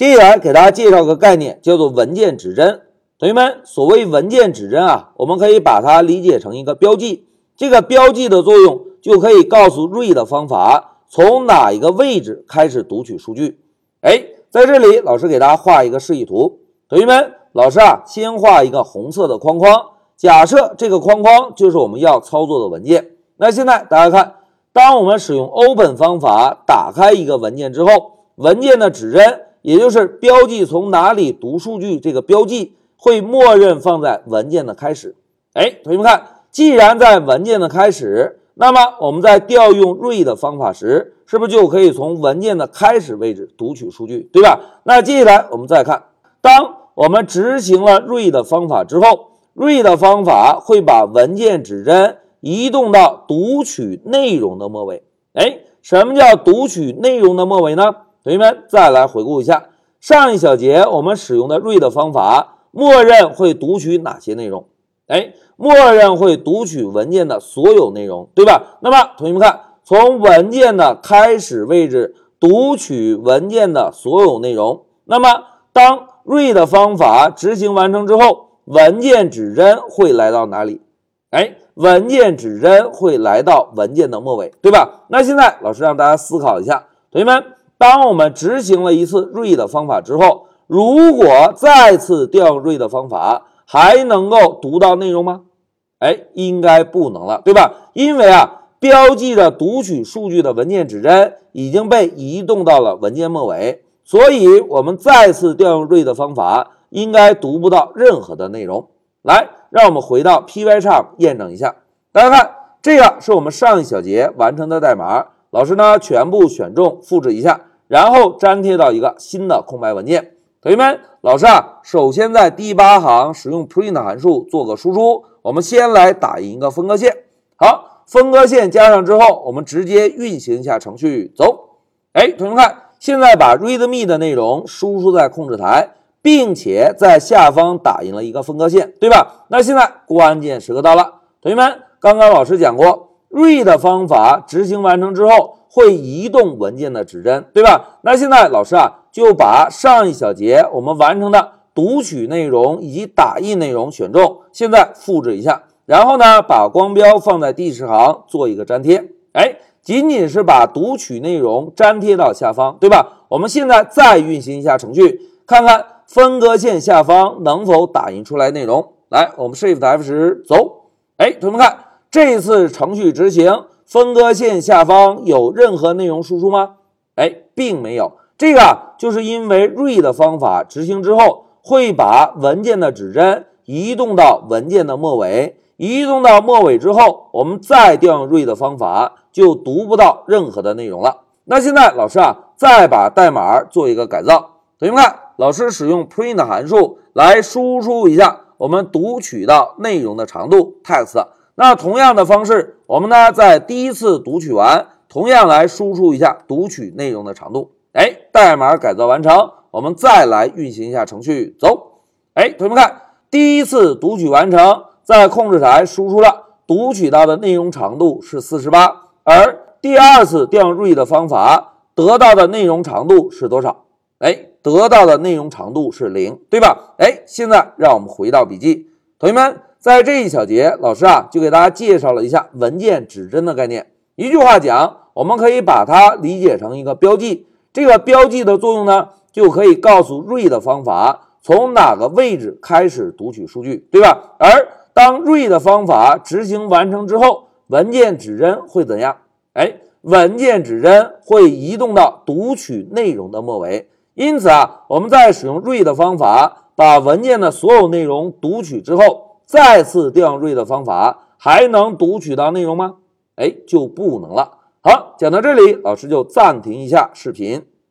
接下来给大家介绍个概念，叫做文件指针。同学们，所谓文件指针啊，我们可以把它理解成一个标记。这个标记的作用就可以告诉 read 方法从哪一个位置开始读取数据。哎，在这里，老师给大家画一个示意图。同学们，老师啊，先画一个红色的框框，假设这个框框就是我们要操作的文件。那现在大家看，当我们使用 open 方法打开一个文件之后，文件的指针，也就是标记从哪里读数据这个标记。会默认放在文件的开始。哎，同学们看，既然在文件的开始，那么我们在调用 read 方法时，是不是就可以从文件的开始位置读取数据，对吧？那接下来我们再看，当我们执行了 read 方法之后，read 方法会把文件指针移动到读取内容的末尾。哎，什么叫读取内容的末尾呢？同学们再来回顾一下上一小节我们使用的 read 方法。默认会读取哪些内容？哎，默认会读取文件的所有内容，对吧？那么同学们看，从文件的开始位置读取文件的所有内容。那么当 read 方法执行完成之后，文件指针会来到哪里？哎，文件指针会来到文件的末尾，对吧？那现在老师让大家思考一下，同学们，当我们执行了一次 read 方法之后。如果再次调用 read 方法，还能够读到内容吗？哎，应该不能了，对吧？因为啊，标记着读取数据的文件指针已经被移动到了文件末尾，所以我们再次调用 read 方法，应该读不到任何的内容。来，让我们回到 Pycharm 验证一下。大家看，这个是我们上一小节完成的代码，老师呢全部选中，复制一下，然后粘贴到一个新的空白文件。同学们，老师啊，首先在第八行使用 print 函数做个输出。我们先来打印一个分割线。好，分割线加上之后，我们直接运行一下程序，走。哎，同学们看，现在把 readme 的内容输出在控制台，并且在下方打印了一个分割线，对吧？那现在关键时刻到了，同学们，刚刚老师讲过，read 方法执行完成之后会移动文件的指针，对吧？那现在老师啊。就把上一小节我们完成的读取内容以及打印内容选中，现在复制一下，然后呢，把光标放在第十行做一个粘贴。哎，仅仅是把读取内容粘贴到下方，对吧？我们现在再运行一下程序，看看分割线下方能否打印出来内容。来，我们 Shift F 十走。哎，同学们看，这次程序执行，分割线下方有任何内容输出吗？哎，并没有。这个就是因为 read 方法执行之后，会把文件的指针移动到文件的末尾，移动到末尾之后，我们再调用 read 方法，就读不到任何的内容了。那现在老师啊，再把代码做一个改造。同学们看，老师使用 print 函数来输出一下我们读取到内容的长度 text。那同样的方式，我们呢在第一次读取完，同样来输出一下读取内容的长度。哎，代码改造完成，我们再来运行一下程序，走。哎，同学们看，第一次读取完成，在控制台输出了读取到的内容长度是四十八，而第二次调用 read 方法得到的内容长度是多少？哎，得到的内容长度是零，对吧？哎，现在让我们回到笔记，同学们，在这一小节，老师啊就给大家介绍了一下文件指针的概念。一句话讲，我们可以把它理解成一个标记。这个标记的作用呢，就可以告诉 read 方法从哪个位置开始读取数据，对吧？而当 read 方法执行完成之后，文件指针会怎样？哎，文件指针会移动到读取内容的末尾。因此啊，我们在使用 read 方法把文件的所有内容读取之后，再次调用 read 方法，还能读取到内容吗？哎，就不能了。好，讲到这里，老师就暂停一下视频。